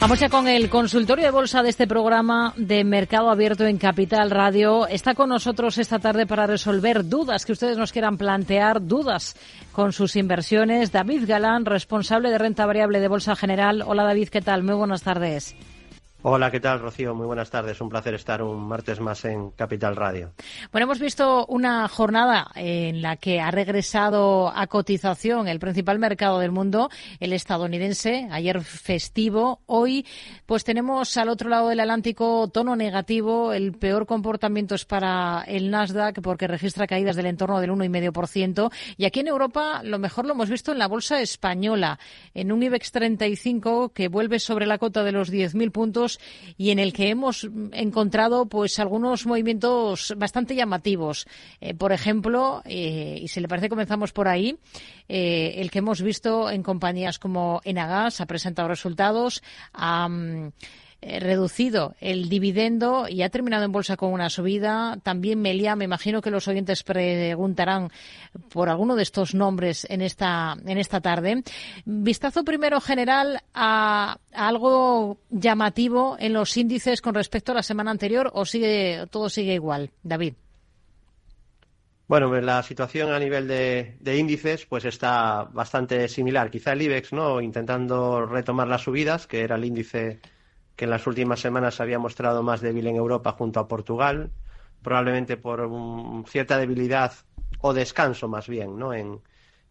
Vamos ya con el consultorio de bolsa de este programa de Mercado Abierto en Capital Radio. Está con nosotros esta tarde para resolver dudas que ustedes nos quieran plantear, dudas con sus inversiones. David Galán, responsable de renta variable de Bolsa General. Hola David, ¿qué tal? Muy buenas tardes. Hola, ¿qué tal, Rocío? Muy buenas tardes. Un placer estar un martes más en Capital Radio. Bueno, hemos visto una jornada en la que ha regresado a cotización el principal mercado del mundo, el estadounidense, ayer festivo. Hoy, pues tenemos al otro lado del Atlántico tono negativo. El peor comportamiento es para el Nasdaq porque registra caídas del entorno del 1,5%. Y aquí en Europa, lo mejor lo hemos visto en la bolsa española, en un IBEX 35 que vuelve sobre la cota de los 10.000 puntos y en el que hemos encontrado pues algunos movimientos bastante llamativos. Eh, por ejemplo, eh, y si le parece comenzamos por ahí, eh, el que hemos visto en compañías como Enagas ha presentado resultados. Eh, reducido el dividendo y ha terminado en bolsa con una subida. También Melia, me imagino que los oyentes preguntarán por alguno de estos nombres en esta, en esta tarde. Vistazo primero general a, algo llamativo en los índices con respecto a la semana anterior o sigue, todo sigue igual, David. Bueno, pues la situación a nivel de, de, índices pues está bastante similar. Quizá el IBEX, ¿no? Intentando retomar las subidas, que era el índice que en las últimas semanas se había mostrado más débil en Europa junto a Portugal, probablemente por cierta debilidad o descanso más bien, ¿no? En,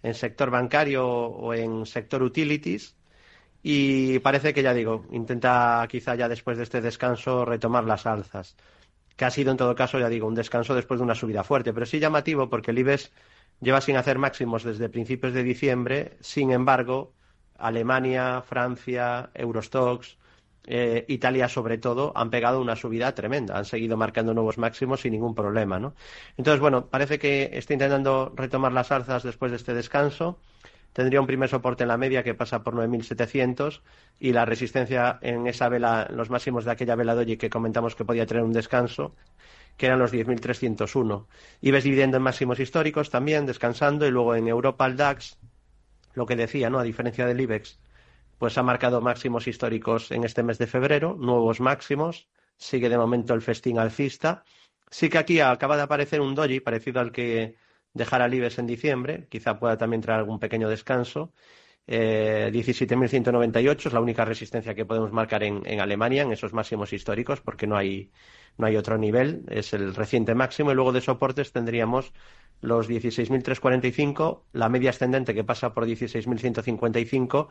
en sector bancario o en sector utilities. Y parece que ya digo, intenta quizá ya después de este descanso retomar las alzas, que ha sido en todo caso, ya digo, un descanso después de una subida fuerte, pero sí llamativo porque el IBEX lleva sin hacer máximos desde principios de diciembre, sin embargo, Alemania, Francia, Eurostox, eh, Italia sobre todo, han pegado una subida tremenda, han seguido marcando nuevos máximos sin ningún problema, ¿no? Entonces, bueno, parece que está intentando retomar las alzas después de este descanso. Tendría un primer soporte en la media que pasa por 9.700 y la resistencia en esa vela, los máximos de aquella vela doji que comentamos que podía tener un descanso, que eran los 10.301. Y ves dividendo en máximos históricos también, descansando, y luego en Europa el DAX, lo que decía, ¿no? A diferencia del IBEX, pues ha marcado máximos históricos en este mes de febrero, nuevos máximos, sigue de momento el festín alcista. Sí que aquí acaba de aparecer un doji parecido al que dejara Libes en diciembre, quizá pueda también traer algún pequeño descanso. Eh, 17.198 es la única resistencia que podemos marcar en, en, Alemania, en esos máximos históricos, porque no hay, no hay otro nivel, es el reciente máximo. Y luego de soportes tendríamos los 16.345, la media ascendente que pasa por 16.155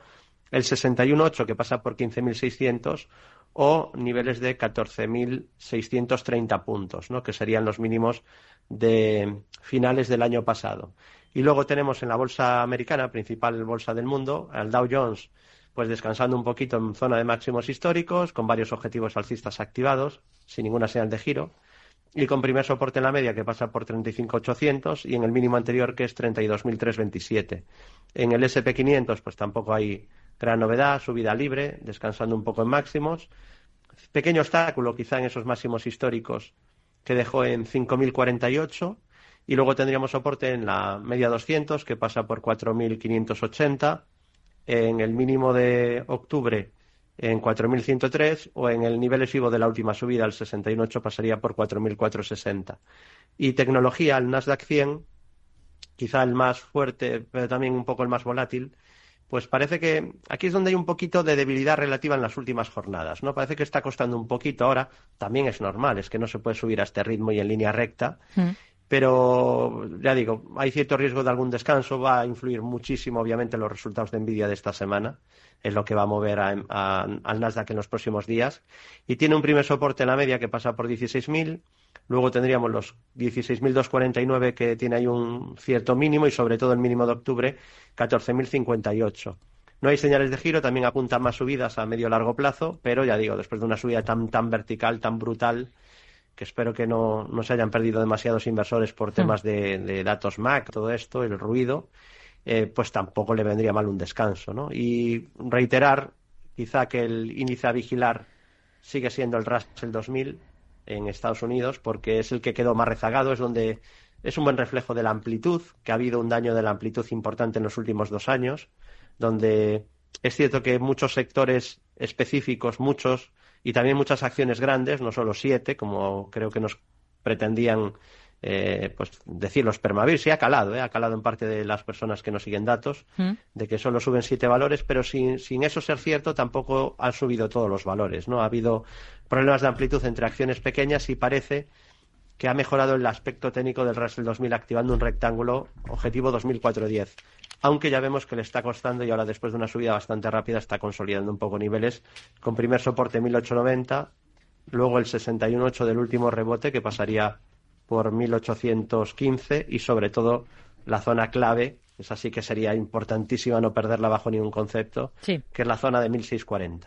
el 61.8 que pasa por 15.600 o niveles de 14.630 puntos, ¿no? que serían los mínimos de finales del año pasado. Y luego tenemos en la bolsa americana, principal bolsa del mundo, al Dow Jones, pues descansando un poquito en zona de máximos históricos, con varios objetivos alcistas activados, sin ninguna señal de giro, y con primer soporte en la media que pasa por 35.800 y en el mínimo anterior que es 32.327. En el SP500 pues tampoco hay Gran novedad, subida libre, descansando un poco en máximos. Pequeño obstáculo quizá en esos máximos históricos que dejó en 5.048 y luego tendríamos soporte en la media 200 que pasa por 4.580, en el mínimo de octubre en 4.103 o en el nivel lesivo de la última subida, el 68, pasaría por 4.460. Y tecnología, el Nasdaq 100, quizá el más fuerte, pero también un poco el más volátil, pues parece que aquí es donde hay un poquito de debilidad relativa en las últimas jornadas, ¿no? Parece que está costando un poquito. Ahora, también es normal, es que no se puede subir a este ritmo y en línea recta, mm. pero ya digo, hay cierto riesgo de algún descanso, va a influir muchísimo obviamente los resultados de Nvidia de esta semana, es lo que va a mover al Nasdaq en los próximos días, y tiene un primer soporte en la media que pasa por 16.000, Luego tendríamos los 16.249 que tiene ahí un cierto mínimo y sobre todo el mínimo de octubre 14.058. No hay señales de giro, también apuntan más subidas a medio largo plazo, pero ya digo, después de una subida tan, tan vertical, tan brutal, que espero que no, se hayan perdido demasiados inversores por temas de, datos Mac, todo esto, el ruido, eh, pues tampoco le vendría mal un descanso. ¿no? Y reiterar, quizá que el índice a vigilar sigue siendo el Russell 2000, en Estados Unidos porque es el que quedó más rezagado, es donde es un buen reflejo de la amplitud, que ha habido un daño de la amplitud importante en los últimos dos años, donde Es cierto que muchos sectores específicos, muchos, y también muchas acciones grandes, no solo siete, como creo que nos pretendían eh, pues decir los permavir, sí ha calado, eh, ha calado en parte de las personas que no siguen datos, mm. de que solo suben siete valores, pero sin, sin eso ser cierto tampoco han subido todos los valores, ¿no? Ha habido problemas de amplitud entre acciones pequeñas y parece que ha mejorado el aspecto técnico del Russell 2000 activando un rectángulo objetivo 2410. Aunque ya vemos que le está costando y ahora después de una subida bastante rápida está consolidando un poco niveles con primer soporte 1890, luego el 61.8 del último rebote que pasaría por 1815 y sobre todo la zona clave, es así que sería importantísima no perderla bajo ningún concepto, que es la zona de 1640.